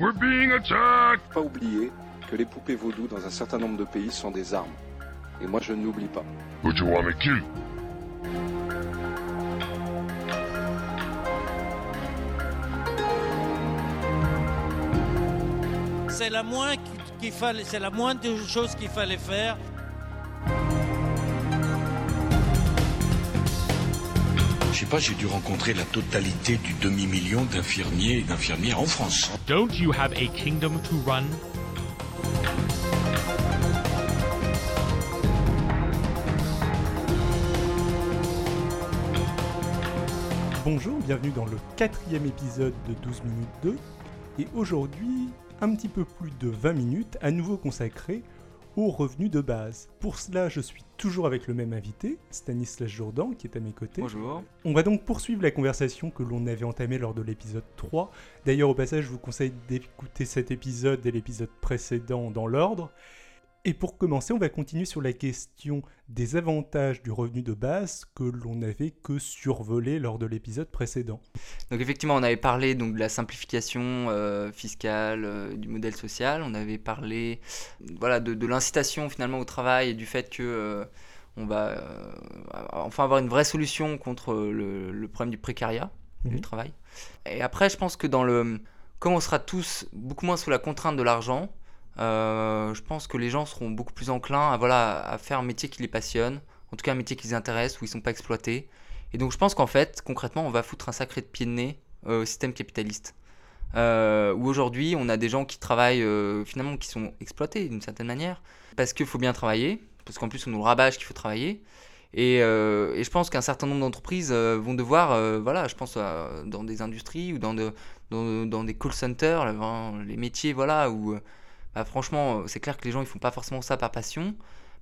We're being attacked! Pas oublier que les poupées vaudou dans un certain nombre de pays sont des armes. Et moi je ne l'oublie pas. Who do you want me kill? C'est la moins qu'il fallait, c'est la moindre des choses qu'il fallait faire. Sais pas, j'ai dû rencontrer la totalité du demi-million d'infirmiers et d'infirmières en France. Don't you have a kingdom to run? Bonjour, bienvenue dans le quatrième épisode de 12 minutes 2. Et aujourd'hui, un petit peu plus de 20 minutes, à nouveau consacré aux revenus de base. Pour cela, je suis toujours avec le même invité, Stanislas Jourdan, qui est à mes côtés. Bonjour. On va donc poursuivre la conversation que l'on avait entamée lors de l'épisode 3. D'ailleurs, au passage, je vous conseille d'écouter cet épisode et l'épisode précédent dans l'ordre. Et pour commencer, on va continuer sur la question des avantages du revenu de base que l'on n'avait que survolé lors de l'épisode précédent. Donc effectivement, on avait parlé donc de la simplification euh, fiscale euh, du modèle social. On avait parlé voilà de, de l'incitation finalement au travail et du fait que euh, on va enfin avoir une vraie solution contre le, le problème du précariat Mhm. du travail. Et après, je pense que dans le comme on sera tous beaucoup moins sous la contrainte de l'argent, euh, je pense que les gens seront beaucoup plus enclins à, voilà, à faire un métier qui les passionne, en tout cas un métier qui les intéresse, où ils sont pas exploités. Et donc je pense qu'en fait, concrètement, on va foutre un sacré de pied de nez euh, au système capitaliste. Euh, où aujourd'hui, on a des gens qui travaillent, euh, finalement, qui sont exploités d'une certaine manière, parce qu'il faut bien travailler, parce qu'en plus on nous rabâche qu'il faut travailler. Et, je pense qu'un certain nombre d'entreprises vont devoir, voilà, je pense dans des industries ou dans, dans, dans des call centers, les métiers, voilà, où bah, franchement, euh, c'est clair que les gens ils font pas forcément ça par passion.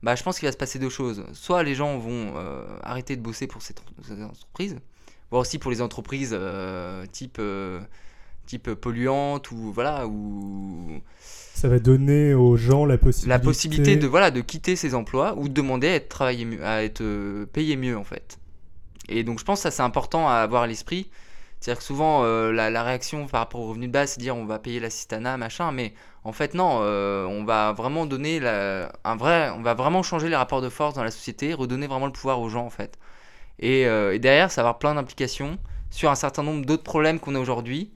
Bah, je pense qu'il va se passer deux choses. Soit les gens vont euh, arrêter de bosser pour ces, ces entreprises, voire aussi pour les entreprises euh, type, euh, type polluantes ou voilà ou Ça va donner aux gens la possibilité, la possibilité de voilà de quitter ces emplois ou de demander à être travaillé mieux, à être payé mieux en fait. Et donc je pense que ça c'est important à avoir à l'esprit. C'est-à-dire que souvent euh, la, réaction par rapport au revenu de base c'est dire on va payer l'assistanat machin, mais en fait non, euh, on va vraiment donner un vrai, on va vraiment changer les rapports de force dans la société, redonner vraiment le pouvoir aux gens en fait. Et, euh, derrière ça va avoir plein d'implications sur un certain nombre d'autres problèmes qu'on a aujourd'hui,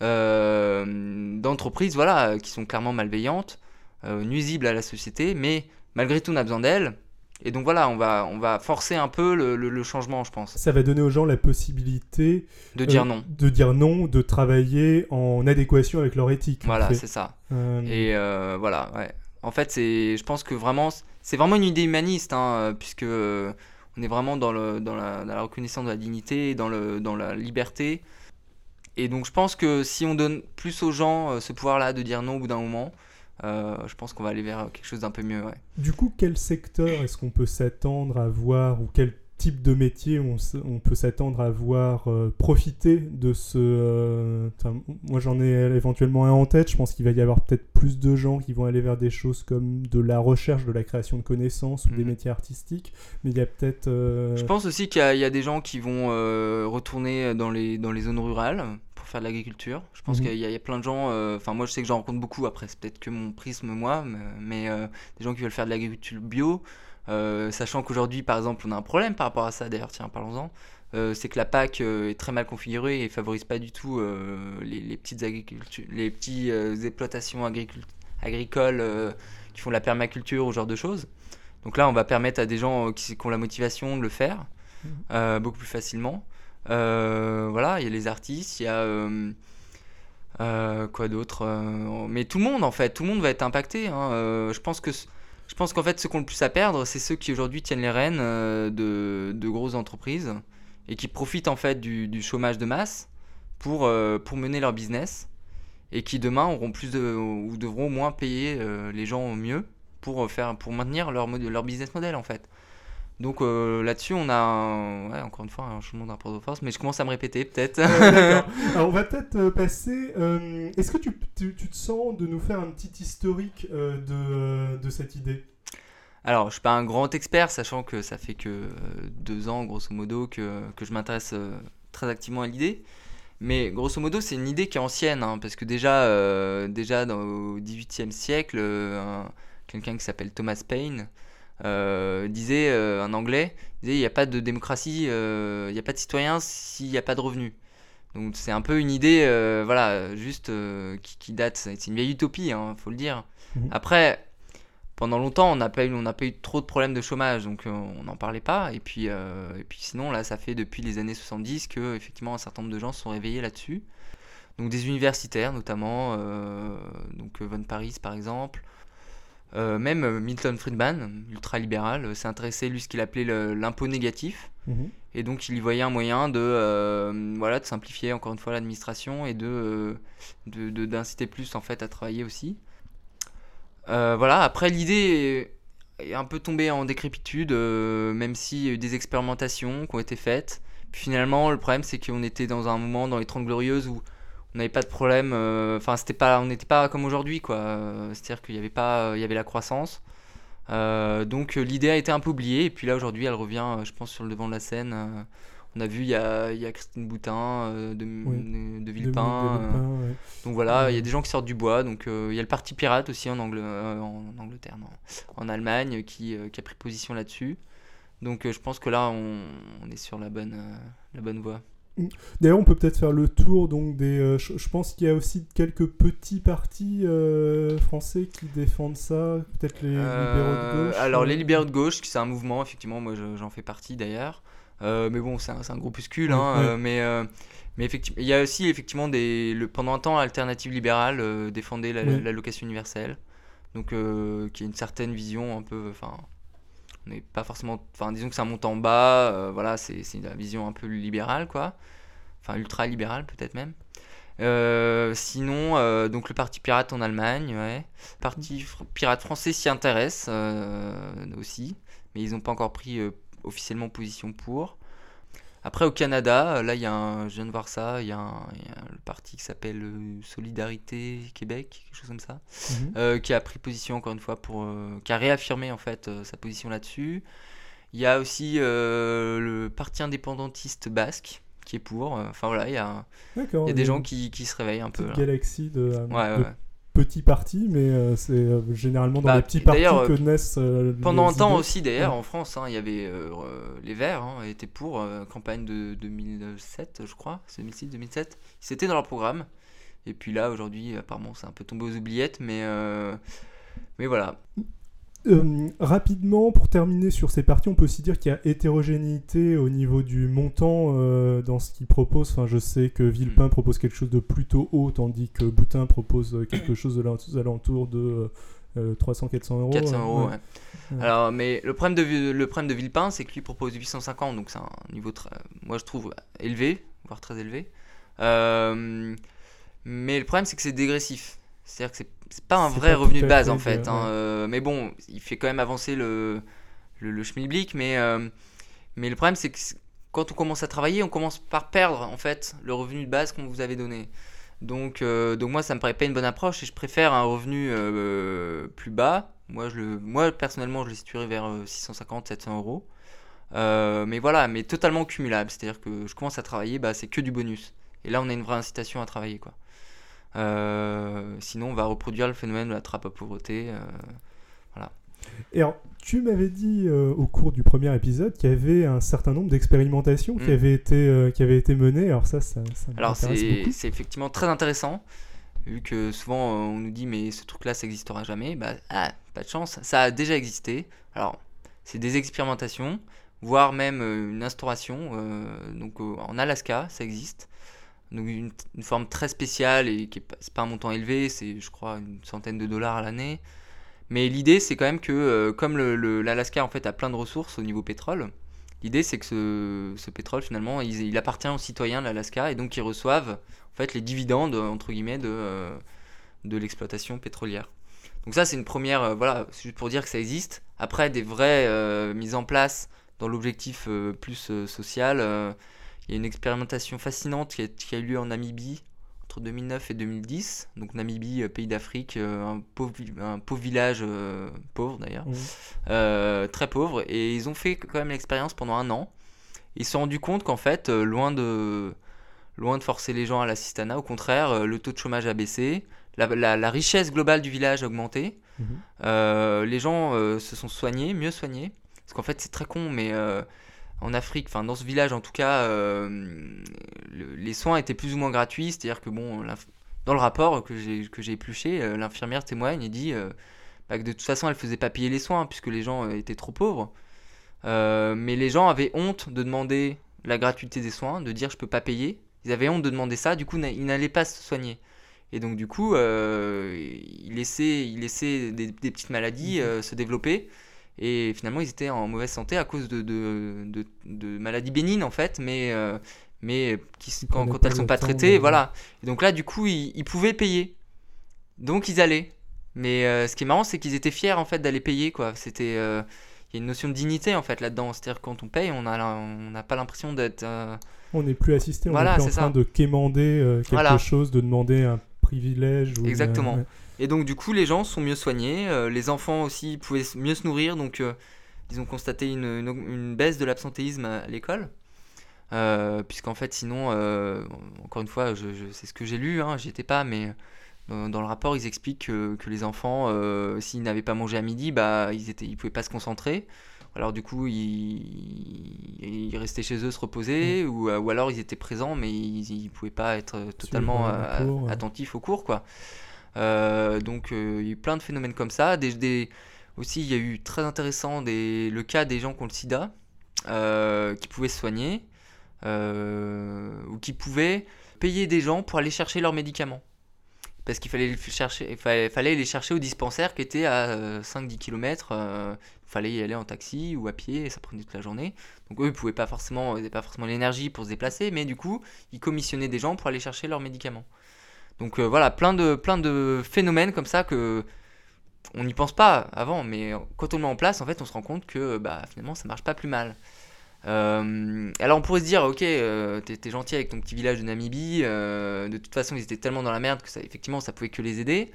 d'entreprises voilà qui sont clairement malveillantes nuisibles à la société, mais malgré tout on a besoin d'elles. Et donc voilà, on va, on va forcer un peu le, le- le changement, je pense. Ça va donner aux gens la possibilité De dire euh, non. de dire non, de travailler en adéquation avec leur éthique. en Voilà, fait. c'est ça. Euh, Et euh, voilà, ouais. En fait, c'est, je pense que vraiment, c'est vraiment une idée humaniste, hein, puisque on est vraiment dans, le, dans, la, dans la reconnaissance de la dignité, dans, le, dans la liberté. Et donc, je pense que si on donne plus aux gens ce pouvoir-là de dire non au bout d'un moment, euh, je pense qu'on va aller vers quelque chose d'un peu mieux, ouais. Du coup, quel secteur est-ce qu'on peut s'attendre à voir ou quel type de métier on, peut s'attendre à voir euh, profiter de ce... euh, moi, j'en ai éventuellement un en tête. Je pense qu'il va y avoir peut-être plus de gens qui vont aller vers des choses comme de la recherche, de la création de connaissances ou des Mhm. métiers artistiques. Mais il y a peut-être... Je pense aussi qu'il y, a- il y a des gens qui vont retourner dans les, dans les zones rurales pour faire de l'agriculture. Je pense Mhm. qu'il y, a- il y a plein de gens, euh, enfin moi je sais que j'en rencontre beaucoup, après c'est peut-être que mon prisme moi, mais, euh, des gens qui veulent faire de l'agriculture bio, euh, sachant qu'aujourd'hui par exemple on a un problème par rapport à ça d'ailleurs, tiens parlons-en, c'est que la PAC est très mal configurée et favorise pas du tout les, les petites agricultures, les petits euh, exploitations agricul- agricoles qui font de la permaculture ou ce genre de choses. Donc là, on va permettre à des gens qui, qui ont la motivation de le faire euh, beaucoup plus facilement. Euh, voilà, il y a les artistes, il y a euh, euh, quoi d'autre Mais tout le monde en fait, tout le monde va être impacté. hein. Je pense qu'en fait, ceux qui ont le plus à perdre, c'est ceux qui aujourd'hui tiennent les rênes de, de grosses entreprises et qui profitent en fait du, chômage de masse pour, pour mener leur business et qui demain auront plus de, ou devront moins payer les gens au mieux pour faire pour maintenir leur, leur business model en fait. Donc euh, là-dessus, on a un- ouais, encore une fois un changement de rapport de force, mais je commence à me répéter peut-être. Euh. Alors on va peut-être euh, passer. euh, Est-ce que tu, tu- tu te sens de nous faire un petit historique de, de cette idée? Alors, je suis pas un grand expert, sachant que ça fait que deux ans, grosso modo, que, que je m'intéresse très activement à l'idée. Mais grosso modo, c'est une idée qui est ancienne, hein, parce que déjà, déjà dans, au XVIIIe siècle, un- quelqu'un qui s'appelle Thomas Paine euh, disait, euh, un Anglais, disait il n'y a pas de démocratie, euh, il n'y a pas de citoyen s'il n'y a pas de revenus. Donc c'est un peu une idée, voilà, juste qui, qui date, c'est une vieille utopie, il faut le dire. Mhm. Après, pendant longtemps, on n'a pas eu, on pas eu trop de problèmes de chômage, donc on n'en parlait pas. Et puis, euh, et puis sinon, là, ça fait depuis les années 70 que effectivement un certain nombre de gens se sont réveillés là-dessus. Donc des universitaires notamment, euh, donc Von Paris par exemple. Euh, même euh, Milton Friedman, ultra-libéral, euh, s'est intéressé, lui, ce qu'il appelait l'impôt négatif. Mhm. Et donc il y voyait un moyen de, euh, voilà, de simplifier encore une fois l'administration et de, euh, d'inciter plus en fait à travailler aussi. Voilà, après l'idée est, est un peu tombée en décrépitude, même s'il y a eu des expérimentations qui ont été faites. Puis finalement, le problème c'est qu'on était dans un moment dans les 30 glorieuses où on n'avait pas de problème, euh, enfin c'était pas, on n'était pas comme aujourd'hui quoi. Euh, C'est-à-dire qu'il y avait pas, il y avait la croissance. Euh, donc euh, l'idée a été un peu oubliée et puis là aujourd'hui elle revient euh, je pense sur le devant de la scène. Euh, on a vu il y a, il y a Christine Boutin euh, de, Oui. de, de De- Villepin. euh, ouais. donc voilà, il y a des gens qui sortent du bois. Donc euh, il y a le Parti Pirate aussi en, Angle- euh, en Angleterre, non, en Allemagne qui, euh, qui a pris position là-dessus. Donc euh, je pense que là on, on est sur la bonne, euh, la bonne voie. D'ailleurs, on peut peut-être faire le tour donc des. euh, je, je pense qu'il y a aussi quelques petits partis euh, français qui défendent ça. Peut-être les Euh, libéraux de gauche. alors les libéraux de gauche, c'est un mouvement, effectivement, moi je- j'en fais partie d'ailleurs. Euh, mais bon, c'est un, un groupuscule, hein, euh, mais, euh, mais effectivement, il y a aussi effectivement des, le, pendant un temps, Alternative Libérale euh, défendait la- Oui. l'allocation universelle, donc euh, qui a une certaine vision un peu, enfin, on n'est pas forcément, enfin disons que c'est un montant bas, euh, voilà, c'est la vision un peu libérale quoi, enfin ultra libérale peut-être même. Euh, sinon, euh, donc le parti pirate en Allemagne, ouais. Le parti pirate français s'y intéresse aussi, mais ils n'ont pas encore pris officiellement position pour. Après, au Canada, euh, là, il y a un, je viens de voir ça, il y a, y le parti qui s'appelle euh, Solidarité Québec, quelque chose comme ça, mhm. euh, qui a pris position encore une fois pour, euh, qui a réaffirmé en fait euh, sa position là-dessus. Il y a aussi le parti indépendantiste basque qui est pour. Enfin voilà, il y a, y des gens qui, qui se réveillent un peu. galaxie de, Ouais, de ouais. Petits partis, mais euh, c'est euh, généralement dans Bah, les petits partis que naissent. euh, Pendant un temps aussi, d'ailleurs, Ouais. en France, hein, il y avait les Verts, hein, étaient pour campagne de 2007, je crois, c'est 2006-2007. C'était dans leur programme. Et puis là, aujourd'hui, apparemment, c'est un peu tombé aux oubliettes, mais mais voilà. Euh, rapidement, pour terminer sur ces partis, on peut aussi dire qu'il y a hétérogénéité au niveau du montant euh, dans ce qu'ils proposent. Enfin, je sais que. Villepin propose quelque chose de plutôt haut, tandis que Boutin propose euh, quelque chose de l'al- aux alentours de euh, 300-400 euros. 400 euh, euros, ouais. ouais. Ouais. Alors, mais le problème de, le problème de Villepin, c'est que lui propose 850, donc c'est un niveau, très- moi je trouve, élevé, voire très élevé. Mais le problème, c'est que c'est dégressif. C'est-à-dire que c'est pas un vrai pas revenu de base en fait. hein. ouais. Euh, mais bon, il fait quand même avancer le, le, le schmilblick, mais, euh, mais le problème, c'est que quand on commence à travailler, on commence par perdre en fait le revenu de base qu'on vous avait donné. Donc, euh, donc moi, ça me paraît pas une bonne approche et je préfère un revenu plus bas. Moi, je le, moi, personnellement, je le situerais vers 650-700 euros. Mais voilà, mais totalement cumulable. C'est-à-dire que je commence à travailler, bah, c'est que du bonus. Et là, on a une vraie incitation à travailler, quoi. Euh, sinon, on va reproduire le phénomène de la trappe à pauvreté. euh, Et alors, tu m'avais dit euh, au cours du premier épisode qu'il y avait un certain nombre d'expérimentations qui, Mm. avaient été, euh, qui avaient été menées. Alors ça, ça, ça Alors m'intéresse c'est effectivement très intéressant, vu que souvent euh, on nous dit mais ce truc-là ça n'existera jamais. Bah ah, pas de chance, ça a déjà existé. Alors c'est des expérimentations, voire même une instauration. donc en Alaska ça existe. Donc une, forme très spéciale et qui est pas, un montant élevé, c'est je crois une centaine de dollars à l'année. Mais l'idée c'est quand même que euh, comme l'Alaska en fait a plein de ressources au niveau pétrole, L'idée, c'est que ce, ce pétrole, finalement, il, appartient aux citoyens de l'Alaska et donc ils reçoivent en fait les dividendes entre guillemets de, euh, de l'exploitation pétrolière. Donc ça, c'est une première, euh, voilà, c'est juste pour dire que ça existe. Après, des vraies mises en place dans l'objectif plus social, il y a une expérimentation fascinante qui a, qui a eu lieu en Namibie entre 2009 et 2010. Donc Namibie, euh, pays d'Afrique, euh, un, pauvre, vi- un pauvre village, euh, pauvre d'ailleurs, euh, très pauvre, et ils ont fait quand même l'expérience pendant un an. Ils se sont rendus compte qu'en fait, loin de loin de forcer les gens à l'assistanat. Au contraire, le taux de chômage a baissé, la, la- la richesse globale du village a augmenté. Mhm. Euh, les gens se sont soignés, mieux soignés. Parce qu'en fait, c'est très con, mais en Afrique, enfin dans ce village en tout cas, euh, le- les soins étaient plus ou moins gratuits. C'est-à-dire que bon, dans le rapport que j'ai épluché, euh, l'infirmière témoigne et dit euh, bah, que de toute façon, elle faisait pas payer les soins puisque les gens étaient trop pauvres. Mais les gens avaient honte de demander la gratuité des soins, de dire je peux pas payer. Ils avaient honte de demander ça, du coup ils n'allaient pas se soigner. Et donc du coup, ils laissaient, ils laissaient des, des petites maladies se développer. Et finalement, ils étaient en mauvaise santé à cause de, de, de- de maladies bénignes en fait, mais, euh, mais qui, quand, elles sont le pas traitées, voilà. Et donc là, du coup, ils, ils pouvaient payer. Donc ils allaient. Mais euh, ce qui est marrant, c'est qu'ils étaient fiers en fait d'aller payer quoi. C'était, euh, il y a une notion de dignité en fait là-dedans. C'est-à-dire quand on paye, on n'a pas l'impression d'être. On n'est plus assisté, on Voilà, est plus en train de quémander quelque Voilà. chose, de demander un privilège. Ou Exactement. Et donc du coup, les gens sont mieux soignés, euh, les enfants aussi pouvaient mieux se nourrir, donc euh, ils ont constaté une, une- une baisse de l'absentéisme à l'école. Euh, Puisqu'en fait, sinon, encore une fois, je, je- c'est ce que j'ai lu, hein, j'y étais pas, mais dans, dans le rapport, ils expliquent que, que les enfants, s'ils n'avaient pas mangé à midi, bah, ils étaient, ils pouvaient pas se concentrer. Alors du coup, ils, ils restaient chez eux se reposer, ou, euh, ou alors ils étaient présents, mais ils, ils pouvaient pas être totalement ouais. attentifs au cours, quoi. Euh, donc euh, il y a eu plein de phénomènes comme ça. Aussi, il y a eu très intéressant le cas des gens qui ont le sida, euh, qui pouvaient se soigner, ou qui pouvaient payer des gens pour aller chercher leurs médicaments. Parce qu'il fallait, les chercher, il fallait, fallait les chercher au dispensaire qui était à 5-10 km. il fallait y aller en taxi ou à pied, et ça prenait toute la journée. Donc eux, ils pouvaient pas forcément, pas forcément l'énergie pour se déplacer, mais du coup, ils commissionnaient des gens pour aller chercher leurs médicaments. Donc euh, voilà, plein de, plein de phénomènes comme ça que on n'y pense pas avant, mais quand on le met en place, en fait, on se rend compte que bah, finalement, ça marche pas plus mal. Euh, alors on pourrait se dire, ok, euh, t'es gentil avec ton petit village de Namibie, euh, de toute façon ils étaient tellement dans la merde que ça, effectivement ça pouvait que les aider.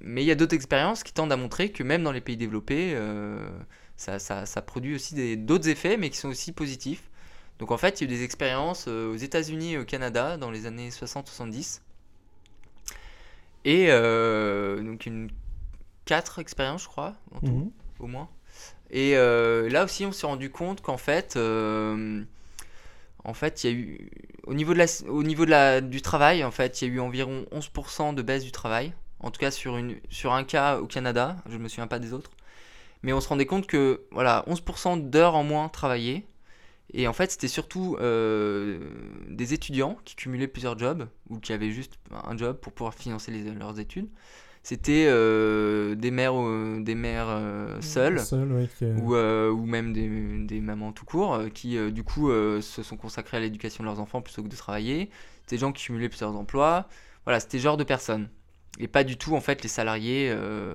Mais il y a d'autres expériences qui tendent à montrer que même dans les pays développés, euh, ça, produit aussi d'autres effets, mais qui sont aussi positifs. Donc en fait, il y a eu des expériences euh, aux États-Unis et au Canada dans les années 60-70. Et euh, donc une quatre expériences, je crois, en tout, Mhm. au moins. Et euh, là aussi, on s'est rendu compte qu'en fait, euh, en fait, il y a eu au niveau de la, au niveau de la, du travail, en fait, il y a eu environ 11% de baisse du travail. En tout cas, sur une, sur un cas au Canada, je me souviens pas des autres. Mais on se rendait compte que voilà, 11% d'heures en moins travaillées. Et en fait, c'était surtout euh, des étudiants qui cumulaient plusieurs jobs ou qui avaient juste un job pour pouvoir financer les- leurs études. C'était euh, des mères, euh, des mères seules Seul, ouais, qui, ou, ou même des, des mamans tout court qui du coup se sont consacrées à l'éducation de leurs enfants plutôt que de travailler. C'était des gens qui cumulaient plusieurs emplois. Voilà, c'était genre de personnes. Et pas du tout en fait les salariés. euh,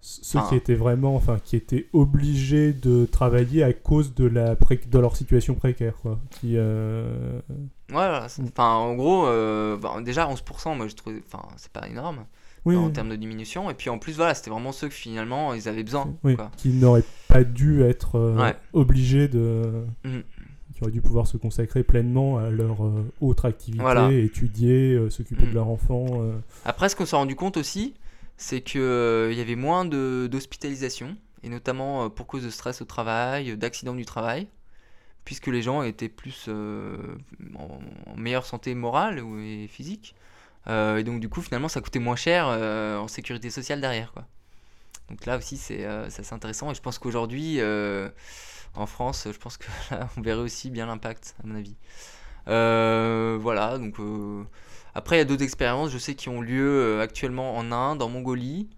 ceux enfin- qui étaient vraiment, enfin, qui étaient obligés de travailler à cause de la pré- de leur situation précaire, quoi. Qui, euh, voilà, enfin en gros, euh, bah, déjà 11%, moi je trouve, enfin c'est pas énorme oui, en oui, termes de diminution. Et puis en plus, voilà, c'était vraiment ceux que finalement ils avaient besoin. oui, quoi. qui n'auraient pas dû être euh, Ouais. obligés de, Mhm. Qui auraient dû pouvoir se consacrer pleinement à leur euh, autre activité, Voilà. étudier, euh, s'occuper de leur enfant. euh. Après, ce qu'on s'est rendu compte aussi, c'est qu'il y avait moins de- d'hospitalisation, et notamment pour cause de stress au travail, d'accidents du travail, puisque les gens étaient plus en, en meilleure santé morale et physique. Et donc, du coup, finalement, ça coûtait moins cher en sécurité sociale derrière. Quoi. Donc là aussi, c'est assez intéressant, et je pense qu'aujourd'hui, en France, je pense que là, on verrait aussi bien l'impact, à mon avis. Euh, voilà, donc. euh, après, il y a d'autres expériences, je sais, qui ont lieu euh, actuellement en Inde, en Mongolie.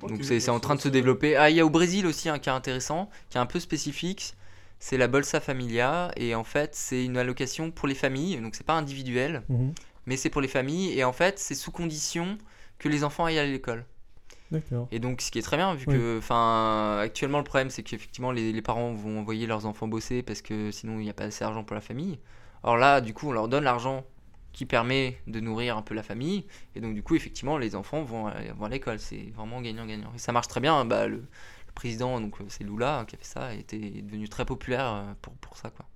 Donc Ok, c'est en train de se développer. Ah, il y a au Brésil aussi un cas intéressant, qui est un peu spécifique. C'est la Bolsa Familia. Et en fait, c'est une allocation pour les familles. Donc c'est pas individuel, Mhm. mais c'est pour les familles. Et en fait, c'est sous condition que les enfants aillent à l'école. Et donc, ce qui est très bien, vu Oui. que, enfin, actuellement, le problème, c'est qu'effectivement, les, les parents vont envoyer leurs enfants bosser parce que sinon, il n'y a pas assez d'argent pour la famille. Or là, du coup, on leur donne l'argent qui permet de nourrir un peu la famille. Et donc, du coup, effectivement, les enfants vont vont à l'école. C'est vraiment gagnant-gagnant. Et ça marche très bien. Bah, le, le président, donc euh, c'est Lula hein, qui a fait ça, était est devenu très populaire euh, pour, pour ça, quoi.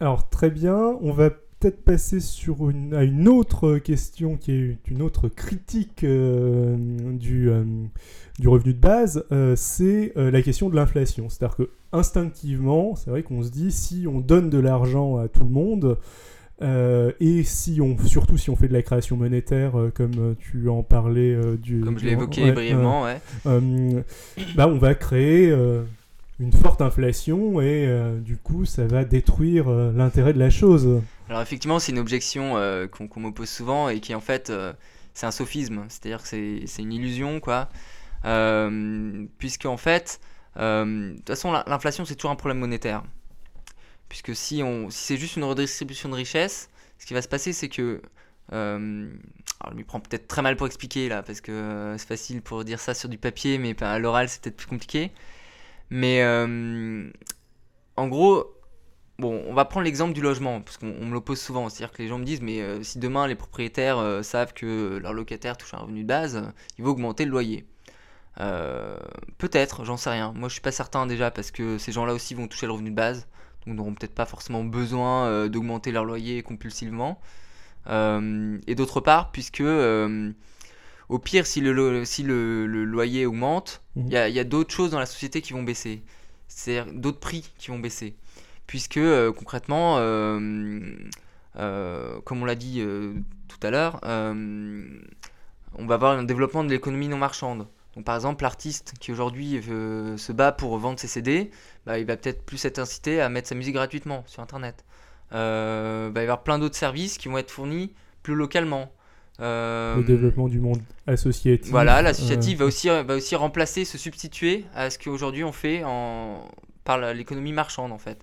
Alors très bien, on va peut-être passer sur une, à une autre question qui est une autre critique euh, du, euh, du revenu de base, euh, c'est la question de l'inflation. C'est-à-dire que instinctivement, c'est vrai qu'on se dit si on donne de l'argent à tout le monde, et si on, surtout si on fait de la création monétaire, comme tu en parlais du... Comme je l'ai évoqué ouais, brièvement, ouais. bah, on va créer une forte inflation et euh, du coup ça va détruire euh, l'intérêt de la chose. Alors effectivement, c'est une objection euh, qu'on qu'on m'oppose souvent et qui en fait, c'est un sophisme, c'est-à-dire que c'est une illusion, quoi. Puisque en fait, de toute façon, l'in- l'inflation c'est toujours un problème monétaire. Puisque si, si c'est juste une redistribution de richesse, ce qui va se passer, c'est que alors, je m'y prends peut-être très mal pour expliquer là, parce que c'est facile pour dire ça sur du papier, mais ben, à l'oral c'est peut-être plus compliqué. Mais euh, en gros, bon, on va prendre l'exemple du logement, parce qu'on on me l'oppose souvent. C'est-à-dire que les gens me disent, mais euh, si demain les propriétaires euh, savent que leur locataire touche un revenu de base, euh, il va augmenter le loyer. Peut-être, j'en sais rien. Moi je suis pas certain déjà, parce que ces gens-là aussi vont toucher le revenu de base, donc n'auront peut-être pas forcément besoin d'augmenter leur loyer compulsivement. Et d'autre part, puisque au pire, si le, lo- si le, le loyer augmente, il Mhm. y a, il y a d'autres choses dans la société qui vont baisser. C'est-à-dire d'autres prix qui vont baisser. Puisque euh, concrètement, euh, euh, comme on l'a dit tout à l'heure, on va avoir un développement de l'économie non marchande. Donc par exemple, l'artiste qui aujourd'hui se bat pour vendre ses CD, bah, il va peut-être plus être incité à mettre sa musique gratuitement sur Internet. Euh, bah, il va y avoir plein d'autres services qui vont être fournis plus localement. Euh, Le développement du monde associatif. voilà, l'associatif euh, va, aussi, va aussi remplacer, se substituer à ce qu'aujourd'hui on fait en, par l'économie marchande en fait.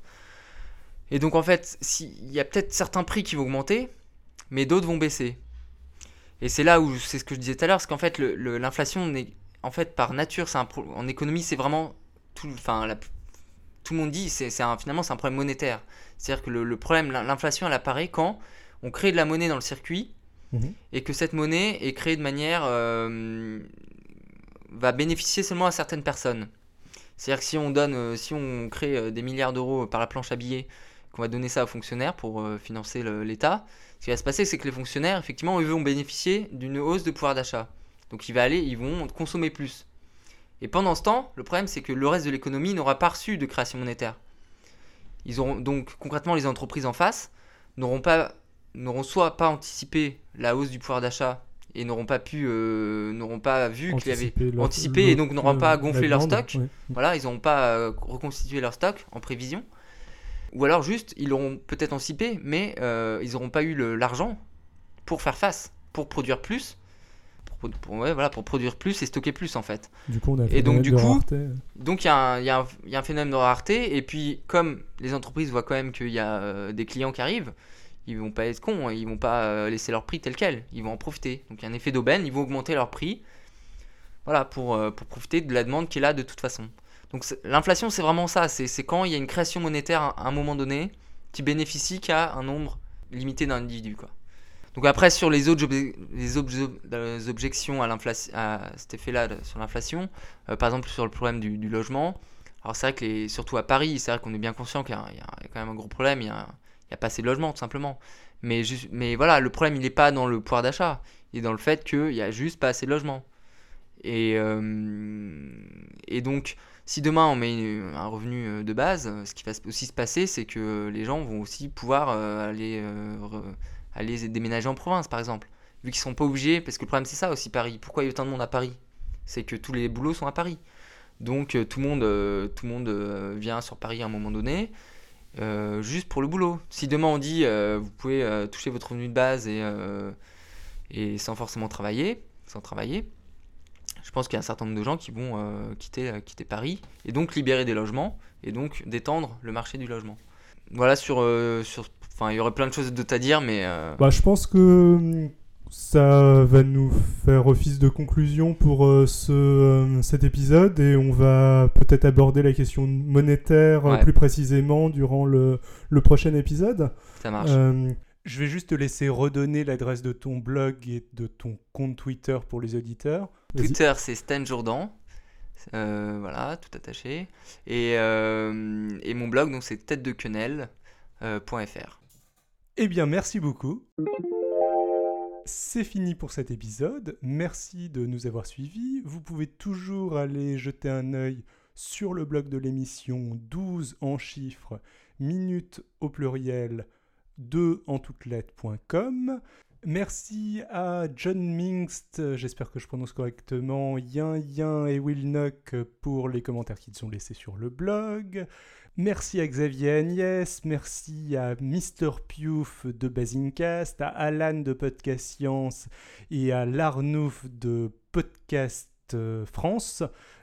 Et donc en fait, si- il y a peut-être certains prix qui vont augmenter, mais d'autres vont baisser. Et c'est là où c'est ce que je disais tout à l'heure, c'est qu'en fait l'inflation en fait par nature, un pro- en économie c'est vraiment tout, enfin la- tout le monde dit, c'est finalement c'est un problème monétaire. C'est-à-dire que le, le problème, l'in- l'inflation elle apparaît quand on crée de la monnaie dans le circuit Et que cette monnaie est créée de manière euh, va bénéficier seulement à certaines personnes. C'est-à-dire que si on donne, euh, si on crée euh, des milliards d'euros par la planche à billets, qu'on va donner ça aux fonctionnaires pour financer l'État, ce qui va se passer, c'est que les fonctionnaires, effectivement, eux vont bénéficier d'une hausse de pouvoir d'achat. Donc il va aller, ils vont consommer plus. Et pendant ce temps, le problème, c'est que le reste de l'économie n'aura pas reçu de création monétaire. Ils auront donc concrètement les entreprises en face n'auront pas n'auront soit pas anticipé la hausse du pouvoir d'achat et n'auront pas pu euh, n'auront pas vu qu'il y avait anticipé et donc n'auront pas gonflé leur demande, stock. ouais. voilà ils n'auront pas euh, reconstitué leur stock en prévision ou alors juste ils l'auront peut-être anticipé mais euh, ils n'auront pas eu l'argent pour faire face pour produire plus pour, pour- ouais, voilà, pour produire plus et stocker plus en fait Du coup, on a Et donc, du coup, donc il y, a un- il y a un- il y a un phénomène de rareté, et puis comme les entreprises voient quand même qu'il y a euh, des clients qui arrivent, ils vont pas être cons, hein, ils vont pas euh, laisser leur prix tel quel, ils vont en profiter. Donc il y a un effet d'aubaine, ils vont augmenter leur prix, voilà, pour, euh, pour profiter de la demande qui est là de toute façon. Donc l'inflation c'est vraiment ça, c'est quand il y a une création monétaire à un moment donné qui bénéficie qu'à un nombre limité d'individus. Donc après sur les autres obje- les obje- les objections à, cet effet-là sur l'inflation, euh, par exemple sur le problème du, logement, alors c'est vrai que surtout à Paris, c'est vrai qu'on est bien conscient qu'il y, a quand même un gros problème, il y a pas assez de logements tout simplement. Mais, voilà, le problème il n'est pas dans le pouvoir d'achat, il est dans le fait qu'il n'y a juste pas assez de logements. Et, euh, et donc, si demain on met un revenu euh, de base, ce qui va aussi se passer, c'est que les gens vont aussi pouvoir euh, aller, aller déménager en province, par exemple. Vu qu'ils ne sont pas obligés, parce que le problème c'est ça aussi, Paris. Pourquoi il y a autant de monde à Paris? C'est que tous les boulots sont à Paris. Donc tout le monde, tout le monde vient sur Paris à un moment donné, euh, juste pour le boulot. Si demain on dit euh, vous pouvez euh, toucher votre revenu de base et, sans forcément travailler, sans travailler, je pense qu'il y a un certain nombre de gens qui vont quitter, Paris et donc libérer des logements et donc détendre le marché du logement. Voilà sur, sur il y aurait plein de choses à dire, mais Bah, je pense que hum, ça va nous faire office de conclusion pour euh, ce, euh, cet épisode et on va peut-être aborder la question monétaire euh, Ouais. plus précisément durant le, le prochain épisode. ça marche. Euh, je vais juste te laisser redonner l'adresse de ton blog et de ton compte Twitter pour les auditeurs. Twitter, c'est Stan Jourdan. Euh, voilà, tout attaché. Et, euh, et mon blog, donc c'est tête de quenelle.fr. Eh bien, merci beaucoup. C'est fini pour cet épisode. Merci de nous avoir suivis. Vous pouvez toujours aller jeter un œil sur le blog de l'émission 12 en chiffres, minutes au pluriel, 2 en toutes lettres.com. Merci à John Mingst, j'espère que je prononce correctement, Yin Yin et Will Nuck pour les commentaires qu'ils ont laissés sur le blog. Merci à Xavier Agnès, merci à Mr. Piouf de Basincast, à Alan de Podcast Science et à Larnouf de Podcast euh, France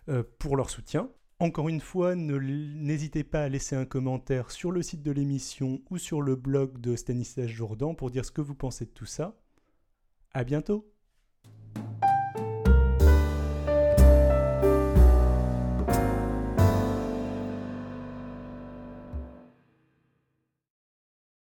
euh, pour leur soutien. Encore une fois, n'hésitez pas à laisser un commentaire sur le site de l'émission ou sur le blog de Stanislas Jourdan pour dire ce que vous pensez de tout ça. À bientôt!